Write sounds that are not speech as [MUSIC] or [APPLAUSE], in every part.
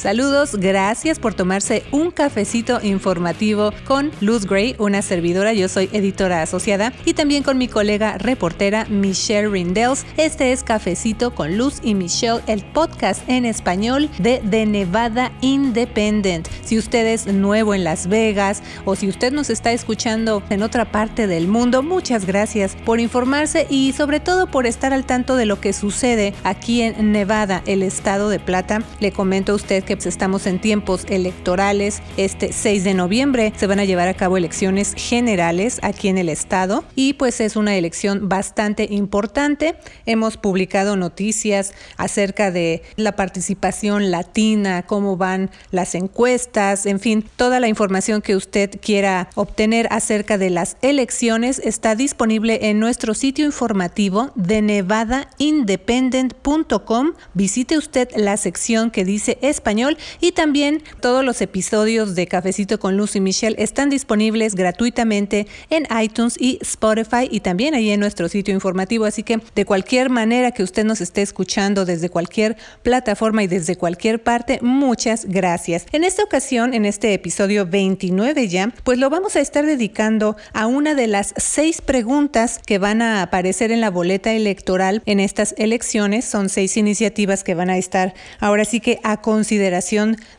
Saludos, gracias por tomarse un cafecito informativo con Luz Gray, una servidora. Yo soy editora asociada y también con mi colega reportera Michelle Rindels. Este es Cafecito con Luz y Michelle, el podcast en español de The Nevada Independent. Si usted es nuevo en Las Vegas o si usted nos está escuchando en otra parte del mundo, muchas gracias por informarse y sobre todo por estar al tanto de lo que sucede aquí en Nevada, el estado de Plata. Le comento a usted pues, estamos en tiempos electorales. Este 6 de noviembre se van a llevar a cabo elecciones generales aquí en el estado y pues es una elección bastante importante. Hemos publicado noticias acerca de la participación latina, cómo van las encuestas, en fin, toda la información que usted quiera obtener acerca de las elecciones está disponible en nuestro sitio informativo de nevadaindependent.com. Visite usted la sección que dice español y también todos los episodios de Cafecito con Luz y Michelle están disponibles gratuitamente en iTunes y Spotify y también ahí en nuestro sitio informativo. Así que de cualquier manera que usted nos esté escuchando desde cualquier plataforma y desde cualquier parte, muchas gracias. En esta ocasión, en este episodio 29 ya, pues lo vamos a estar dedicando a una de las seis preguntas que van a aparecer en la boleta electoral en estas elecciones. Son seis iniciativas que van a estar ahora sí que a considerar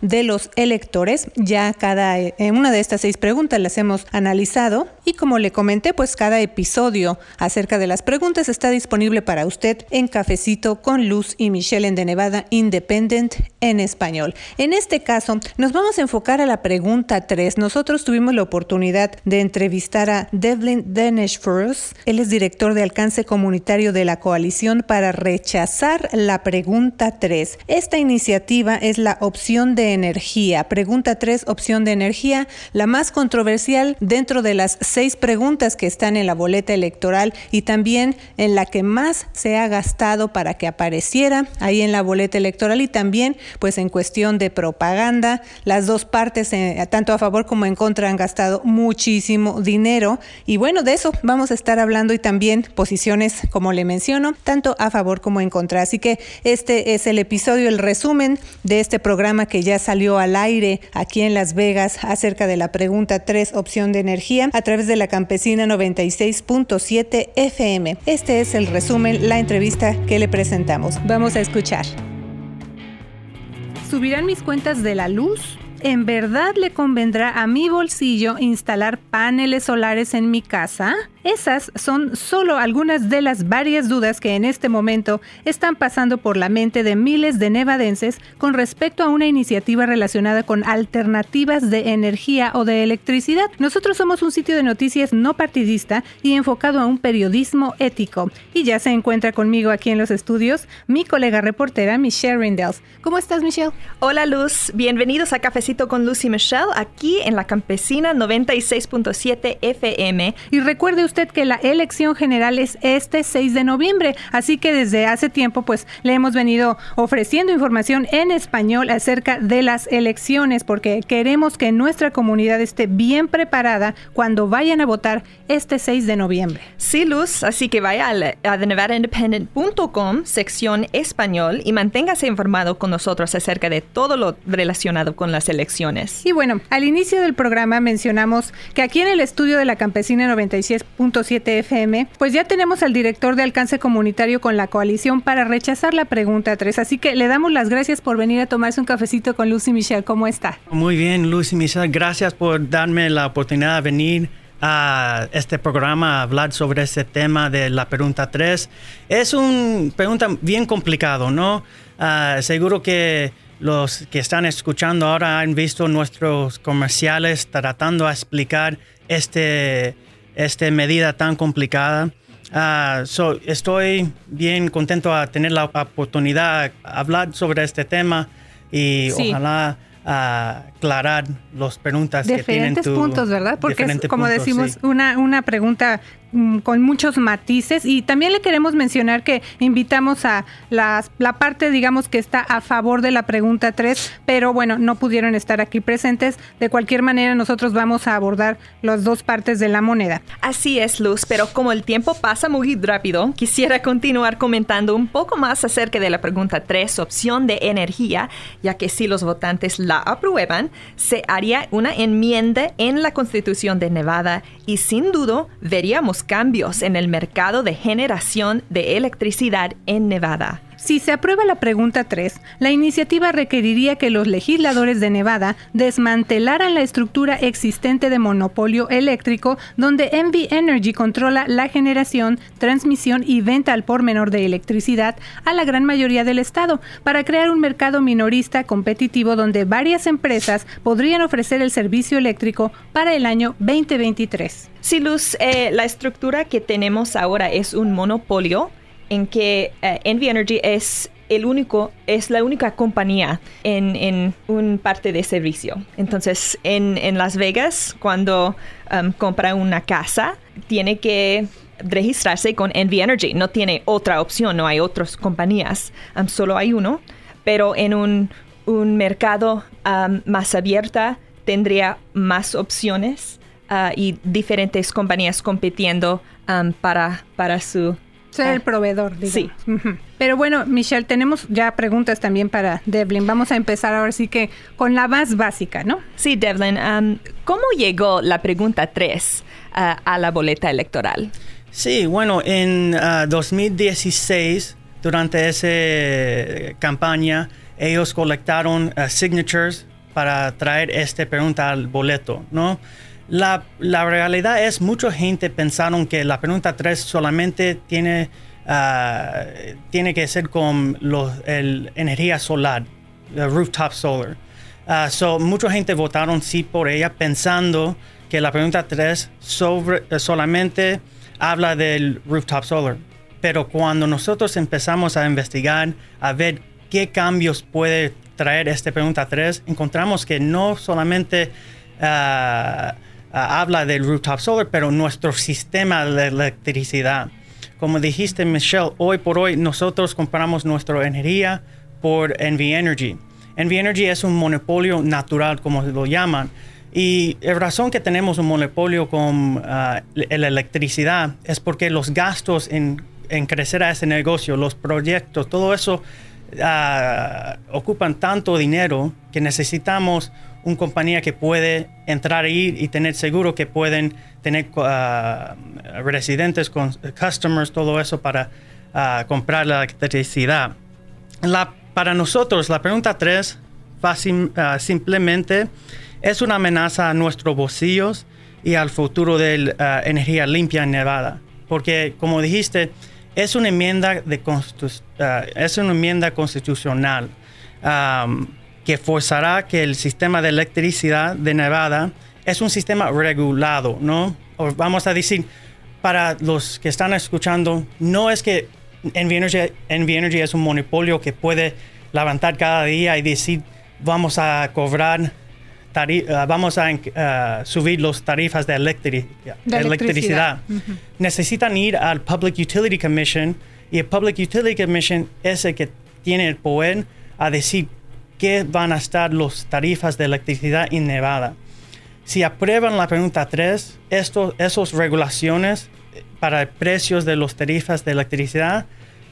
de los electores. Ya cada eh, una de estas seis preguntas las hemos analizado y como le comenté, pues cada episodio acerca de las preguntas está disponible para usted en Cafecito con Luz y Michelle en de Nevada Independent en español. En este caso, nos vamos a enfocar a la pregunta 3. Nosotros tuvimos la oportunidad de entrevistar a Devlin Denishfors. Él es director de alcance comunitario de la coalición para rechazar la pregunta 3. Esta iniciativa es la opción de energía. Pregunta 3, opción de energía, la más controversial dentro de las preguntas que están en la boleta electoral y también en la que más se ha gastado para que apareciera ahí en la boleta electoral y también pues en cuestión de propaganda. Las dos partes, eh, tanto a favor como en contra, han gastado muchísimo dinero y bueno, de eso vamos a estar hablando y también posiciones, como le menciono, tanto a favor como en contra. Así que este es el episodio, el resumen de este programa que ya salió al aire aquí en Las Vegas acerca de la pregunta 3, opción de energía, a través de la campesina 96.7 FM. Este es el resumen, la entrevista que le presentamos. Vamos a escuchar. ¿Subirán mis cuentas de la luz? ¿En verdad le convendrá a mi bolsillo instalar paneles solares en mi casa? Esas son solo algunas de las varias dudas que en este momento están pasando por la mente de miles de nevadenses con respecto a una iniciativa relacionada con alternativas de energía o de electricidad. Nosotros somos un sitio de noticias no partidista y enfocado a un periodismo ético. Y ya se encuentra conmigo aquí en los estudios mi colega reportera Michelle Rindels. ¿Cómo estás, Michelle? Hola, Luz. Bienvenidos a Cafecito con Luz y Michelle aquí en la Campesina 96.7 FM. Y recuerde usted que la elección general es este 6 de noviembre, así que desde hace tiempo pues le hemos venido ofreciendo información en español acerca de las elecciones porque queremos que nuestra comunidad esté bien preparada cuando vayan a votar este 6 de noviembre. Sí, Luz, así que vaya a, thenevadaindependent.com, sección español y manténgase informado con nosotros acerca de todo lo relacionado con las elecciones. Y bueno, al inicio del programa mencionamos que aquí en el estudio de la Campesina 96. 7 FM, pues ya tenemos al director de alcance comunitario con la coalición para rechazar la pregunta 3. Así que le damos las gracias por venir a tomarse un cafecito con Lucy Michelle. ¿Cómo está? Muy bien, Lucy Michelle. Gracias por darme la oportunidad de venir a este programa a hablar sobre este tema de la pregunta 3. Es una pregunta bien complicado, ¿no? Ah, seguro que los que están escuchando ahora han visto nuestros comerciales tratando de explicar este esta medida tan complicada. Ah, estoy bien contento a tener la oportunidad de hablar sobre este tema y ojalá aclarar las preguntas que tienen tu, puntos, ¿verdad? Porque es, como decimos, una, una pregunta con muchos matices y también le queremos mencionar que invitamos a las, la parte, digamos, que está a favor de la pregunta 3, pero bueno, no pudieron estar aquí presentes. De cualquier manera, nosotros vamos a abordar las dos partes de la moneda. Así es, Luz, pero como el tiempo pasa muy rápido, quisiera continuar comentando un poco más acerca de la pregunta 3, opción de energía, ya que si los votantes la aprueban, se haría una enmienda en la Constitución de Nevada y sin duda veríamos cambios en el mercado de generación de electricidad en Nevada. Si se aprueba la pregunta 3, la iniciativa requeriría que los legisladores de Nevada desmantelaran la estructura existente de monopolio eléctrico donde Envy Energy controla la generación, transmisión y venta al por menor de electricidad a la gran mayoría del estado para crear un mercado minorista competitivo donde varias empresas podrían ofrecer el servicio eléctrico para el año 2023. Si Luz, eh, la estructura que tenemos ahora es un monopolio en que uh, Envy Energy es el único, es la única compañía en, en un parte de servicio. Entonces, en, Las Vegas, cuando um, compra una casa, tiene que registrarse con Envy Energy. No tiene otra opción, no hay otras compañías, um, solo hay uno. Pero en un, mercado um, más abierta tendría más opciones uh, y diferentes compañías compitiendo para, para su ser el ah, proveedor, digamos. Sí. Pero bueno, Michelle, tenemos ya preguntas también para Devlin. Vamos a empezar ahora sí que con la más básica, ¿no? Sí, Devlin. Um, ¿Cómo llegó la pregunta 3 uh, a la boleta electoral? Sí, bueno, en 2016, uh, durante esa campaña, ellos colectaron uh, signatures para traer esta pregunta al boleto, ¿no? La, realidad es, mucha gente pensaron que la pregunta 3 solamente tiene, ah, tiene que ser con los, el, energía solar, el rooftop solar. Uh, so, mucha gente votaron sí por ella pensando que la pregunta 3 sobre, eh, solamente habla del rooftop solar. Pero cuando nosotros empezamos a investigar, a ver qué cambios puede traer esta pregunta 3, encontramos que no solamente... Uh, habla del rooftop solar, pero nuestro sistema de electricidad. Como dijiste, Michelle, hoy por hoy nosotros compramos nuestra energía por Envy Energy. Envy Energy es un monopolio natural, como lo llaman. Y la razón que tenemos un monopolio con ah, la electricidad es porque los gastos en, en, crecer a ese negocio, los proyectos, todo eso uh, ocupan tanto dinero que necesitamos una compañía que puede entrar ahí y tener seguro que pueden tener uh, residentes, con customers, todo eso para uh, comprar la electricidad. Para nosotros, la pregunta 3 fácil, uh, simplemente es una amenaza a nuestros bolsillos y al futuro de la energía limpia en Nevada. Porque, como dijiste, es una enmienda, de es una enmienda constitucional. Que forzará que el sistema de electricidad de Nevada es un sistema regulado, ¿no? O vamos a decir, para los que están escuchando, no es que Envy Energy, es un monopolio que puede levantar cada día y decir, vamos a cobrar, eh, vamos a uh, subir las tarifas de, electricidad. Necesitan ir al Public Utility Commission y el Public Utility Commission es el que tiene el poder a decir qué van a estar las tarifas de electricidad en Nevada. Si aprueban la pregunta 3, esas regulaciones para precios de las tarifas de electricidad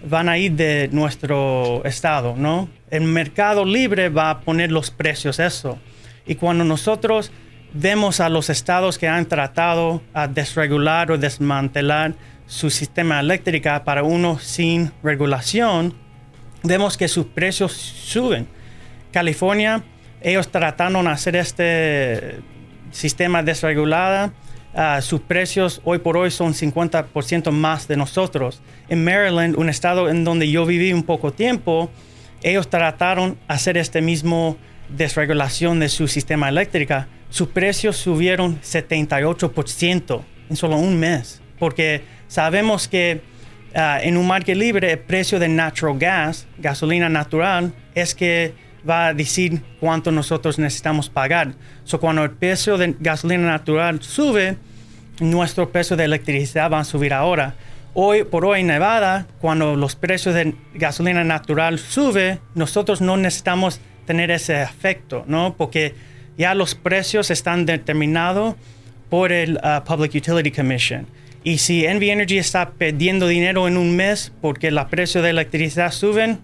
van a ir de nuestro estado, ¿no? El mercado libre va a poner los precios eso. Y cuando nosotros vemos a los estados que han tratado a desregular o desmantelar su sistema eléctrico para uno sin regulación, vemos que sus precios suben. California, ellos trataron de hacer este sistema desregulado. Uh, sus precios hoy por hoy son 50% más de nosotros. En Maryland, un estado en donde yo viví un poco tiempo, ellos trataron de hacer este mismo desregulación de su sistema eléctrico. Sus precios subieron 78% en solo un mes, porque sabemos que uh, en un marco libre el precio de natural gas, gasolina natural, es que va a decir cuánto nosotros necesitamos pagar. So, cuando el precio de gasolina natural sube, nuestro precio de electricidad va a subir ahora. Hoy por hoy en Nevada, cuando los precios de gasolina natural suben, nosotros no necesitamos tener ese efecto, ¿no? Porque ya los precios están determinados por el uh, Public Utility Commission. Y si Envy Energy está perdiendo dinero en un mes porque los precios de electricidad suben,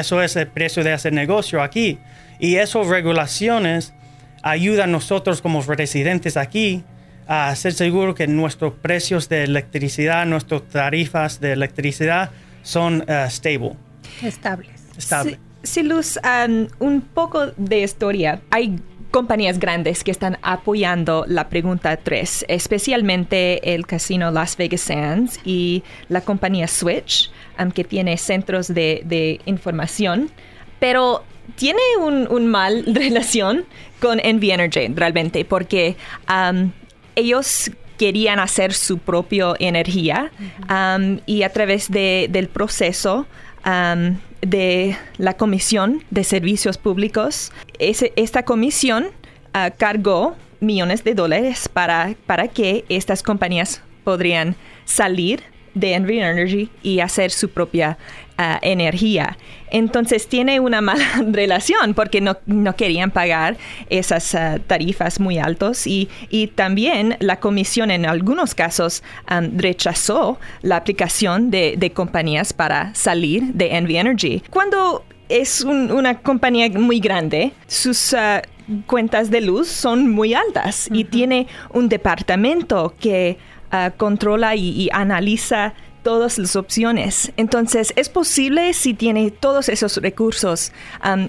eso es el precio de hacer negocio aquí. Y esas regulaciones ayudan a nosotros como residentes aquí a ser seguros que nuestros precios de electricidad, nuestras tarifas de electricidad son uh, stable. Estables. Estable. Sí, Luz, um, un poco de historia. Hay compañías grandes que están apoyando la pregunta 3, especialmente el casino Las Vegas Sands y la compañía Switch, um, que tiene centros de, de información, pero tiene un, un, mal [LAUGHS] relación con Envy Energy realmente, porque um, ellos querían hacer su propia energía um, y a través de, del proceso um, de la Comisión de Servicios Públicos, ese, esta comisión uh, cargó millones de dólares para, para que estas compañías podrían salir de Envy Energy y hacer su propia uh, energía. Entonces tiene una mala [LAUGHS] relación porque no, no querían pagar esas uh, tarifas muy altas y, y, también la comisión en algunos casos um, rechazó la aplicación de, de, compañías para salir de Envy Energy. Cuando es un, una compañía muy grande, sus... Uh, cuentas de luz son muy altas uh -huh. y tiene un departamento que Uh, controla y, y, analiza todas las opciones. Entonces, es posible si tiene todos esos recursos,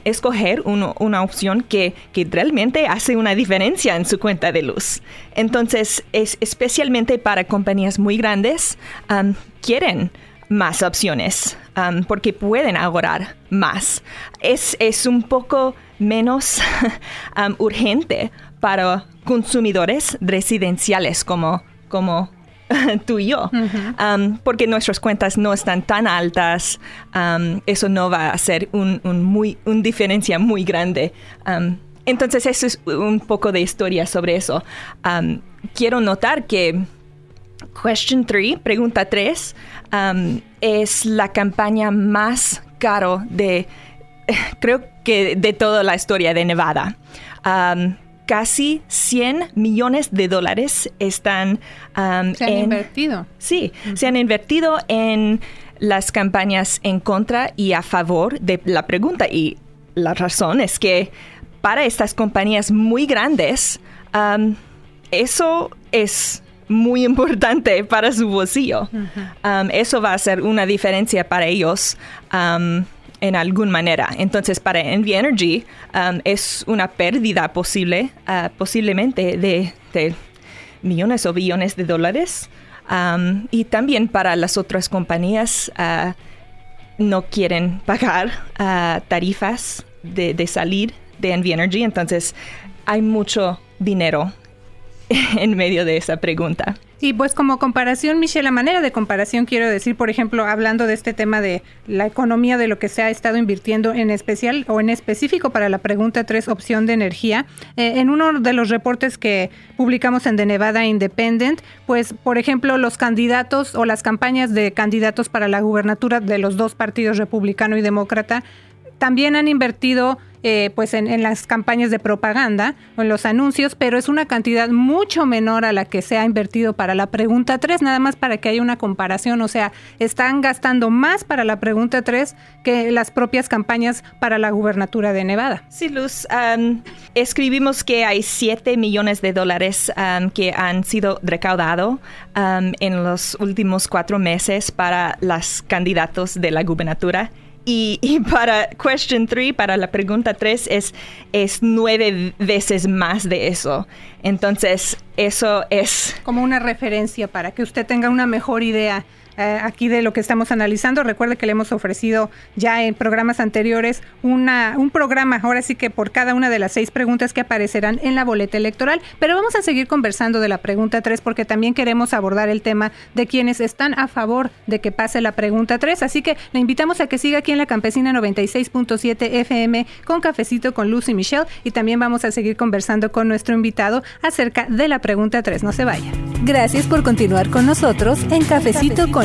escoger uno, una opción que, que, realmente hace una diferencia en su cuenta de luz. Entonces, es especialmente para compañías muy grandes, quieren más opciones porque pueden ahorrar más. Es, es un poco menos [LAUGHS] urgente para consumidores residenciales como como [LAUGHS] tú y yo, uh -huh. um, porque nuestras cuentas no están tan altas, um, eso no va a hacer un, un muy, una diferencia muy grande. Um, entonces, eso es un poco de historia sobre eso. quiero notar que Question 3, pregunta 3, es la campaña más caro de, [LAUGHS] creo que de toda la historia de Nevada casi 100 millones de dólares están um, se han en, invertido. Sí, uh -huh. se han invertido en las campañas en contra y a favor de la pregunta. Y la razón es que para estas compañías muy grandes, um, eso es muy [LAUGHS] importante para su bolsillo. Uh -huh. um, eso va a ser una diferencia para ellos en alguna manera. Entonces, para Envy Energy um, es una pérdida posible, uh, posiblemente de, millones o billones de dólares. Um, y también para las otras compañías uh, no quieren pagar uh, tarifas de, de salir de Envy Energy. Entonces, hay mucho dinero [LAUGHS] en medio de esa pregunta. Y pues como comparación, Michelle, la manera de comparación quiero decir, por ejemplo, hablando de este tema de la economía, de lo que se ha estado invirtiendo en especial o en específico para la pregunta 3, opción de energía, eh, en uno de los reportes que publicamos en The Nevada Independent, pues por ejemplo, los candidatos o las campañas de candidatos para la gubernatura de los dos partidos, republicano y demócrata, también han invertido eh, pues en, las campañas de propaganda o en los anuncios, pero es una cantidad mucho menor a la que se ha invertido para la pregunta 3, nada más para que haya una comparación, o sea, están gastando más para la pregunta 3 que las propias campañas para la gubernatura de Nevada. Sí, Luz, escribimos que hay 7 millones de dólares que han sido recaudados en los últimos cuatro meses para los candidatos de la gubernatura. Y, y, para question 3, para la pregunta 3, es, es nueve veces más de eso. Entonces, eso es... Como una referencia para que usted tenga una mejor idea eh, aquí de lo que estamos analizando. Recuerde que le hemos ofrecido ya en programas anteriores una, un programa, ahora sí que por cada una de las seis preguntas que aparecerán en la boleta electoral. Pero vamos a seguir conversando de la pregunta 3 porque también queremos abordar el tema de quienes están a favor de que pase la pregunta 3. Así que le invitamos a que siga aquí en la Campesina 96.7 FM con Cafecito con Lucy Michelle y también vamos a seguir conversando con nuestro invitado acerca de la pregunta 3. No se vaya. Gracias por continuar con nosotros en Cafecito con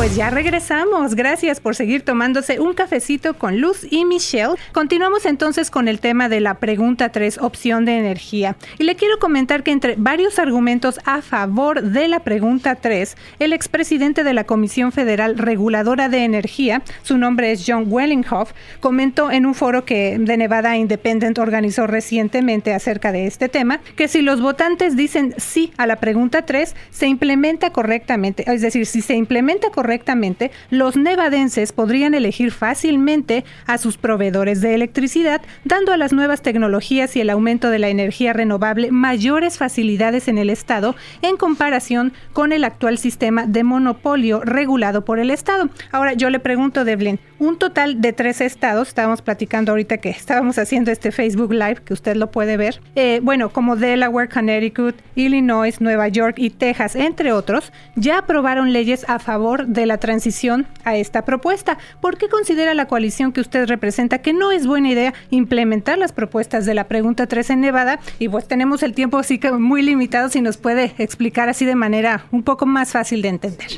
Pues ya regresamos. Gracias por seguir tomándose un cafecito con Luz y Michelle. Continuamos entonces con el tema de la pregunta 3, opción de energía. Y le quiero comentar que entre varios argumentos a favor de la pregunta 3, el expresidente de la Comisión Federal Reguladora de Energía, su nombre es John Wellinghoff, comentó en un foro que de Nevada Independent organizó recientemente acerca de este tema, que si los votantes dicen sí a la pregunta 3, se implementa correctamente. Es decir, si se implementa correctamente, correctamente, los nevadenses podrían elegir fácilmente a sus proveedores de electricidad, dando a las nuevas tecnologías y el aumento de la energía renovable mayores facilidades en el Estado en comparación con el actual sistema de monopolio regulado por el Estado. Ahora yo le pregunto, Devlin, un total de tres estados, estábamos platicando ahorita que estábamos haciendo este Facebook Live, que usted lo puede ver, eh, bueno, como Delaware, Connecticut, Illinois, Nueva York y Texas, entre otros, ya aprobaron leyes a favor de la transición a esta propuesta. ¿Por qué considera la coalición que usted representa que no es buena idea implementar las propuestas de la pregunta 3 en Nevada? Y pues tenemos el tiempo así que muy limitado, si nos puede explicar así de manera un poco más fácil de entender.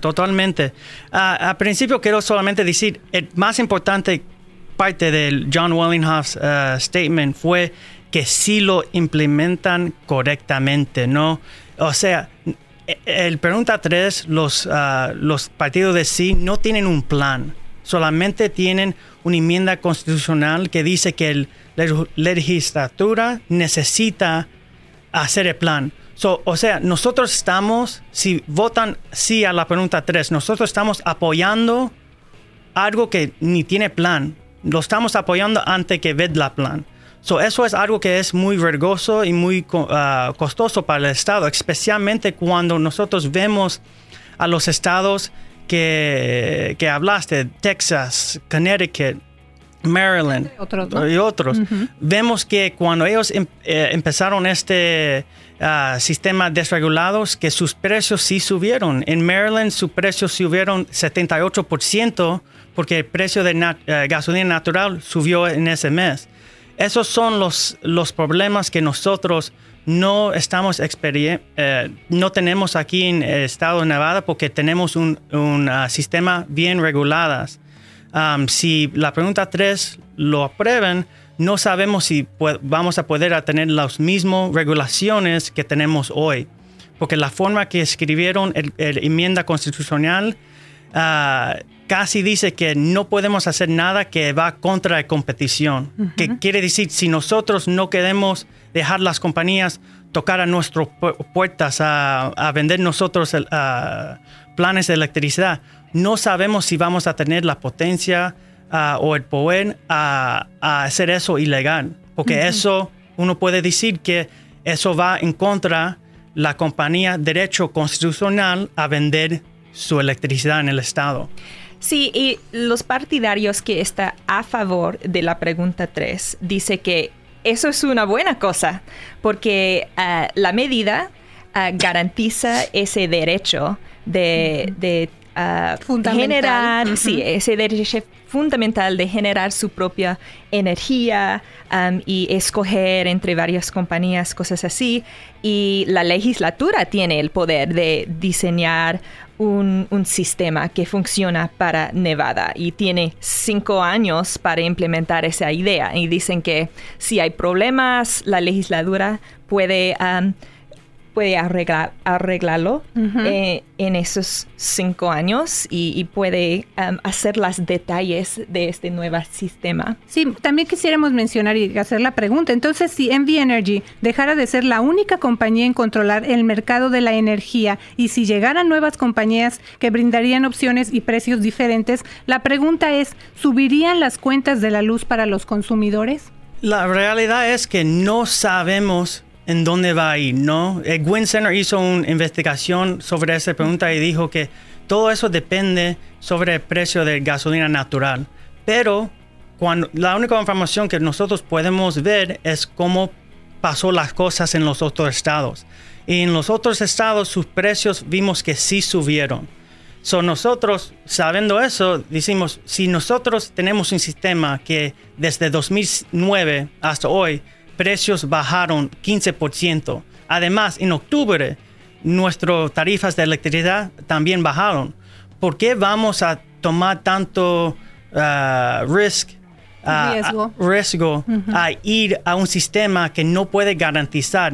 Totalmente. a principio quiero solamente decir, el más importante parte del John Wellinghoff's uh, statement fue que sí lo implementan correctamente, ¿no? O sea, el pregunta 3, los, uh, los partidos de sí no tienen un plan, solamente tienen una enmienda constitucional que dice que la legislatura necesita hacer el plan. o sea, nosotros estamos, si votan sí a la pregunta 3, nosotros estamos apoyando algo que ni tiene plan. Lo estamos apoyando antes que ver la plan. So, eso es algo que es muy vergoso y muy uh, costoso para el Estado, especialmente cuando nosotros vemos a los estados que, que hablaste, Texas, Connecticut, Maryland y otros. Vemos que cuando ellos em, eh, empezaron este uh, sistema desregulados, que sus precios sí subieron. En Maryland sus precios subieron 78% porque el precio de eh, gasolina natural subió en ese mes. Esos son los, los problemas que nosotros no estamos eh, no tenemos aquí en el estado de Nevada porque tenemos un, ah, sistema bien regulado. si la pregunta 3 lo aprueban, no sabemos si vamos a poder tener las mismas regulaciones que tenemos hoy. Porque la forma que escribieron la enmienda constitucional uh, casi dice que no podemos hacer nada que va contra la competición. Que quiere decir, si nosotros no queremos dejar las compañías tocar a nuestras puertas a, vender nosotros planes de electricidad, no sabemos si vamos a tener la potencia o el poder a, hacer eso ilegal. Porque eso, uno puede decir que eso va en contra la compañía derecho constitucional a vender su electricidad en el Estado. Sí, y los partidarios que están a favor de la pregunta 3 dice que eso es una buena cosa, porque ah, la medida ah, garantiza ese derecho de, ah, generar, sí, ese derecho fundamental de generar su propia energía y escoger entre varias compañías, cosas así. Y la legislatura tiene el poder de diseñar un, sistema que funciona para Nevada y tiene cinco años para implementar esa idea. Y dicen que si hay problemas, la legislatura puede puede arreglar, arreglarlo eh, en esos cinco años y, puede um, hacer los detalles de este nuevo sistema. Sí, también quisiéramos mencionar y hacer la pregunta. Entonces, si Envy Energy dejara de ser la única compañía en controlar el mercado de la energía y si llegaran nuevas compañías que brindarían opciones y precios diferentes, la pregunta es, ¿subirían las cuentas de la luz para los consumidores? La realidad es que no sabemos en dónde va a ir, ¿no? El Gwyn Center hizo una investigación sobre esa pregunta y dijo que todo eso depende sobre el precio de gasolina natural. Pero cuando, la única información que nosotros podemos ver es cómo pasó las cosas en los otros estados. Y en los otros estados sus precios vimos que sí subieron. So nosotros, sabiendo eso, decimos, si nosotros tenemos un sistema que desde 2009 hasta hoy, precios bajaron 15%. Además, en octubre, nuestras tarifas de electricidad también bajaron. ¿Por qué vamos a tomar tanto uh, risk, uh, riesgo, a ir a un sistema que no puede garantizar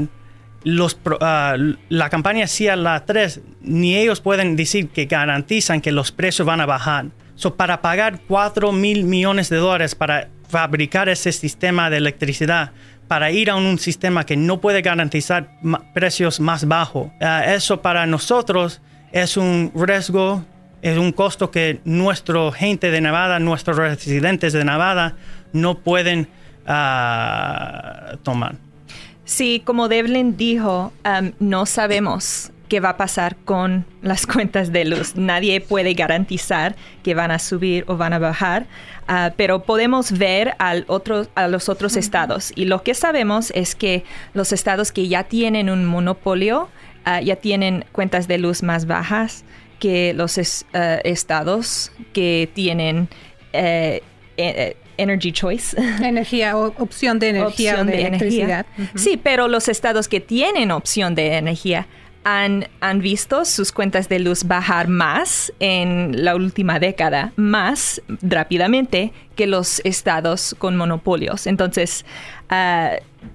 los, ah, la campaña CIA la 3, ni ellos pueden decir que garantizan que los precios van a bajar. So, para pagar 4 mil millones de dólares para fabricar ese sistema de electricidad, para ir a un sistema que no puede garantizar precios más bajos, ah, eso para nosotros es un riesgo, es un costo que nuestra gente de Nevada, nuestros residentes de Nevada no pueden uh, tomar. Sí, como Devlin dijo, um, no sabemos qué va a pasar con las [LAUGHS] cuentas de luz. Nadie puede garantizar que van a subir o van a bajar, uh, pero podemos ver al otro, a los otros estados. Y lo que sabemos es que los estados que ya tienen un monopolio uh, ya tienen cuentas de luz más bajas que los uh, estados que tienen eh, eh, energy choice. [LAUGHS] Energía, opción de energía de, electricidad. Sí, pero los estados que tienen opción de energía han, han, visto sus cuentas de luz bajar más en la última década, más rápidamente que los estados con monopolios. Entonces, ah,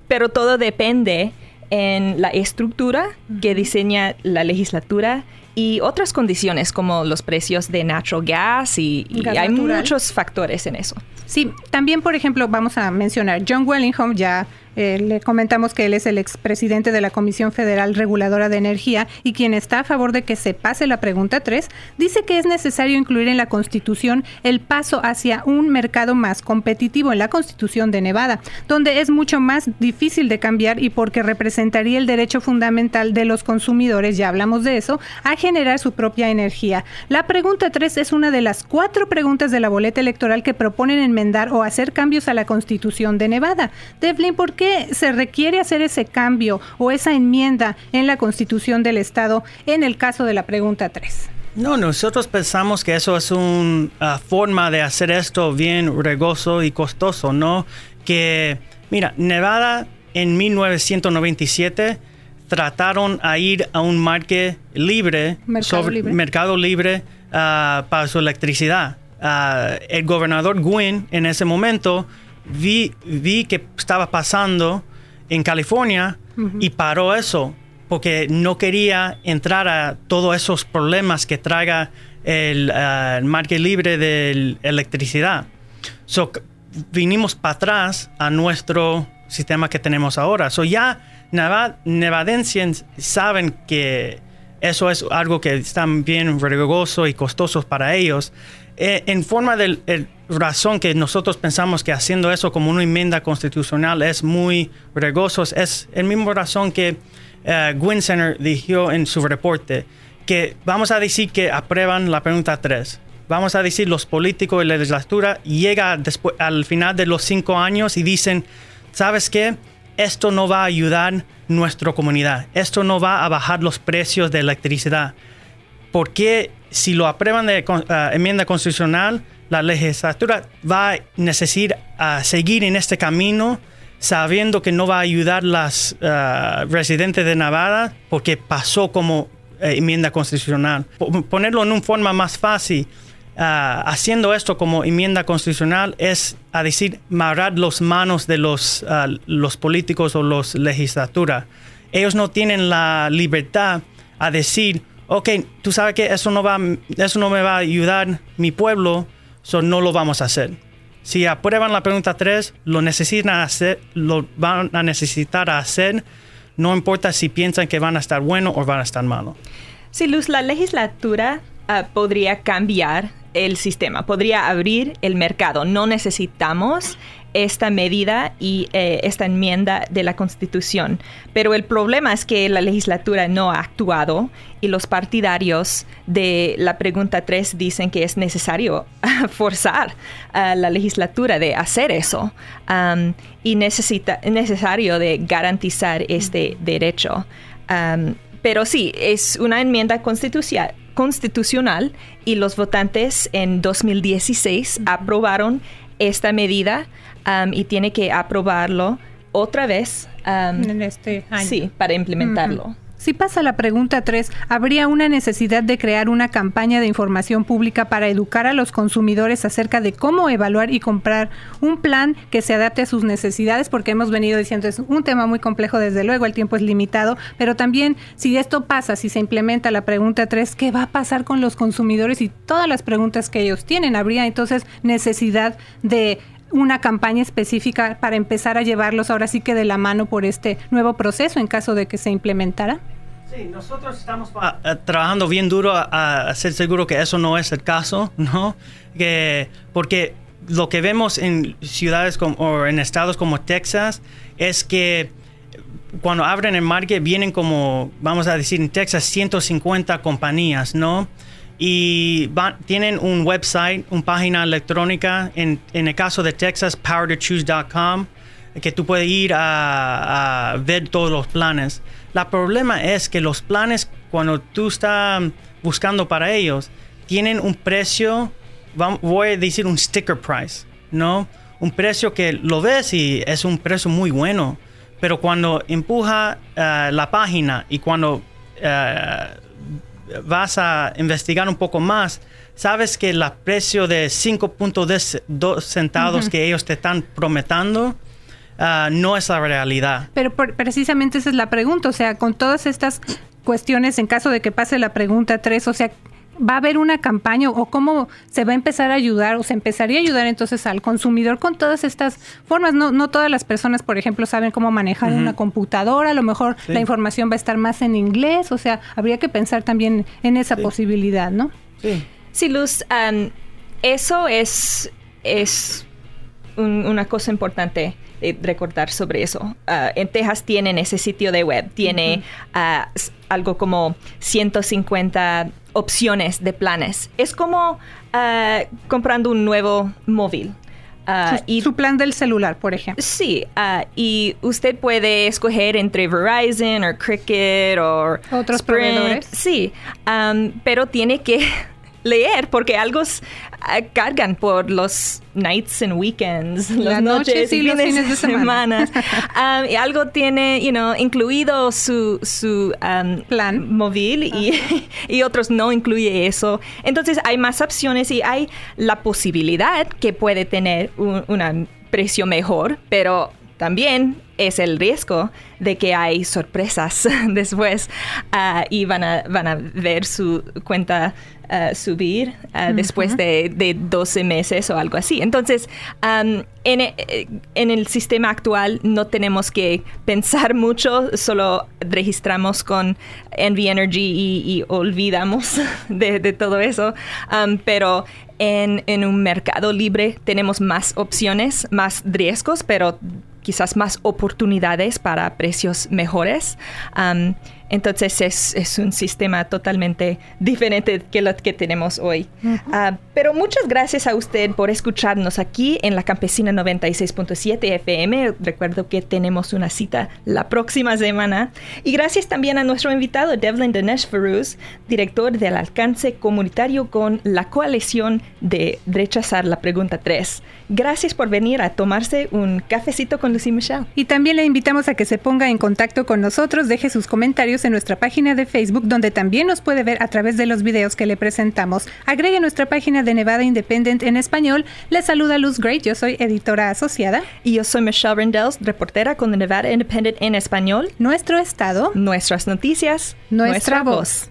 pero todo depende en la estructura que diseña la legislatura y otras condiciones como los precios de natural gas y, hay muchos factores en eso. Sí, también por ejemplo vamos a mencionar John Wellingham ya eh, le comentamos que él es el expresidente de la Comisión Federal Reguladora de Energía y quien está a favor de que se pase la pregunta 3, dice que es necesario incluir en la Constitución el paso hacia un mercado más competitivo en la Constitución de Nevada, donde es mucho más difícil de cambiar y porque representaría el derecho fundamental de los consumidores, ya hablamos de eso, a generar su propia energía. La pregunta 3 es una de las cuatro preguntas de la boleta electoral que proponen enmendar o hacer cambios a la Constitución de Nevada. Devlin, ¿por qué se requiere hacer ese cambio o esa enmienda en la Constitución del Estado en el caso de la pregunta 3? No, nosotros pensamos que eso es una ah, forma de hacer esto bien regoso y costoso, ¿no? Que, mira, Nevada en 1997 trataron a ir a un marque libre, mercado sobre, libre, mercado libre ah, para su electricidad. Ah, el gobernador Gwynn en ese momento vi, vi que estaba pasando en California y paró eso porque no quería entrar a todos esos problemas que traiga el, uh, market libre de electricidad. So, vinimos para atrás a nuestro sistema que tenemos ahora. So, ya Nevad nevadenses saben que eso es algo que está bien riesgoso y costoso para ellos. Eh, en forma de razón que nosotros pensamos que haciendo eso como una enmienda constitucional es muy riesgoso, es el mismo razón que uh, Gwyn Center dijo en su reporte, que vamos a decir que aprueban la pregunta 3. Vamos a decir los políticos y la legislatura llega después, al final de los cinco años y dicen, ¿sabes qué? Esto no va a ayudar nuestra comunidad. Esto no va a bajar los precios de electricidad. ¿Por qué si lo aprueban de uh, enmienda constitucional, la legislatura va a necesitar uh, seguir en este camino sabiendo que no va a ayudar las uh, residentes de Nevada porque pasó como enmienda constitucional. P ponerlo en una forma más fácil, haciendo esto como enmienda constitucional es a decir, marrar las manos de los, los políticos o los legislaturas ellos no tienen la libertad a decir, ok, tú sabes que eso no, va, eso no me va a ayudar mi pueblo, so no lo vamos a hacer. Si aprueban la pregunta 3, lo necesitan hacer, lo van a necesitar hacer, no importa si piensan que van a estar bueno o van a estar malo. Sí, Luz, la legislatura ah, podría cambiar el sistema, podría abrir el mercado. No necesitamos esta medida y eh, esta enmienda de la Constitución. Pero el problema es que la legislatura no ha actuado y los partidarios de la pregunta 3 dicen que es necesario [LAUGHS] forzar a la legislatura de hacer eso y necesita, necesario de garantizar este derecho. pero sí, es una enmienda constitucional constitucional y los votantes en 2016 aprobaron esta medida um, y tiene que aprobarlo otra vez. Um, en este año. Sí, para implementarlo. Si pasa la pregunta 3, ¿habría una necesidad de crear una campaña de información pública para educar a los consumidores acerca de cómo evaluar y comprar un plan que se adapte a sus necesidades? Porque hemos venido diciendo, es un tema muy complejo, desde luego, el tiempo es limitado, pero también si esto pasa, si se implementa la pregunta 3, ¿qué va a pasar con los consumidores y todas las preguntas que ellos tienen? ¿Habría entonces necesidad de una campaña específica para empezar a llevarlos ahora sí que de la mano por este nuevo proceso en caso de que se implementara? Sí, nosotros estamos eh, trabajando bien duro a, hacer seguro que eso no es el caso, [LAUGHS] ¿no? Que, porque lo que vemos en ciudades como, o en estados como Texas es que cuando abren el market vienen como, vamos a decir, en Texas 150 compañías, ¿no? y tienen un website, una página electrónica, en, en el caso de Texas, powertochoose.com, que tú puedes ir a, ver todos los planes. El problema es que los planes, cuando tú estás buscando para ellos, tienen un precio, voy a decir un sticker price, ¿no? Un precio que lo ves y es un precio muy bueno, pero cuando empuja eh, la página y cuando eh, vas a investigar un poco más, sabes que el precio de 5.2 centavos que ellos te están prometiendo ah, no es la realidad. Pero precisamente esa es la pregunta, o sea, con todas estas cuestiones, en caso de que pase la pregunta 3, o sea, va a haber una campaña o cómo se va a empezar a ayudar o se empezaría a ayudar entonces al consumidor con todas estas formas. No, no todas las personas, por ejemplo, saben cómo manejar una computadora, a lo mejor la información va a estar más en inglés, o sea, habría que pensar también en esa posibilidad, ¿no? Sí. Sí, Luz, eso es, es una cosa importante recordar sobre eso. Ah, en Texas tienen ese sitio de web, tiene ah, algo como 150 opciones de planes. Es como ah, comprando un nuevo móvil. su, y, su plan del celular, por ejemplo. Sí, y usted puede escoger entre Verizon o Cricket o otros proveedores. Sí, pero tiene que [LAUGHS] leer porque algo cargan por los nights and weekends, las noches, y los fines de semana. Um, [LAUGHS] y algo tiene, you know, incluido su, su um, plan móvil y, [LAUGHS] y, otros no incluye eso. Entonces hay más opciones y hay la posibilidad que puede tener un precio mejor, pero también es el riesgo de que hay sorpresas [LAUGHS] después uh, y van a, van a ver su cuenta uh, subir uh, después de, de, 12 meses o algo así. Entonces, um, en, eh, en, el sistema actual no tenemos que pensar [LAUGHS] mucho, solo registramos con Envy Energy y, olvidamos [LAUGHS] de, de, todo eso. Um, pero en, en un mercado libre tenemos más opciones, más riesgos, pero quizás más oportunidades para precios mejores. Entonces es, un sistema totalmente diferente que lo que tenemos hoy. Ah, pero muchas gracias a usted por escucharnos aquí en la Campesina 96.7 FM. Recuerdo que tenemos una cita la próxima semana. Y gracias también a nuestro invitado Devlin Dinesh Faruz, director del alcance comunitario con la coalición de rechazar la pregunta 3. Gracias por venir a tomarse un cafecito con Lucy Michelle. Y también le invitamos a que se ponga en contacto con nosotros, deje sus comentarios en nuestra página de Facebook, donde también nos puede ver a través de los videos que le presentamos. Agregue nuestra página de Nevada Independent en español. Les saluda Luz Great, yo soy editora asociada. Y yo soy Michelle Rendells, reportera con The Nevada Independent en español. Nuestro estado. Nuestras noticias. Nuestra, voz.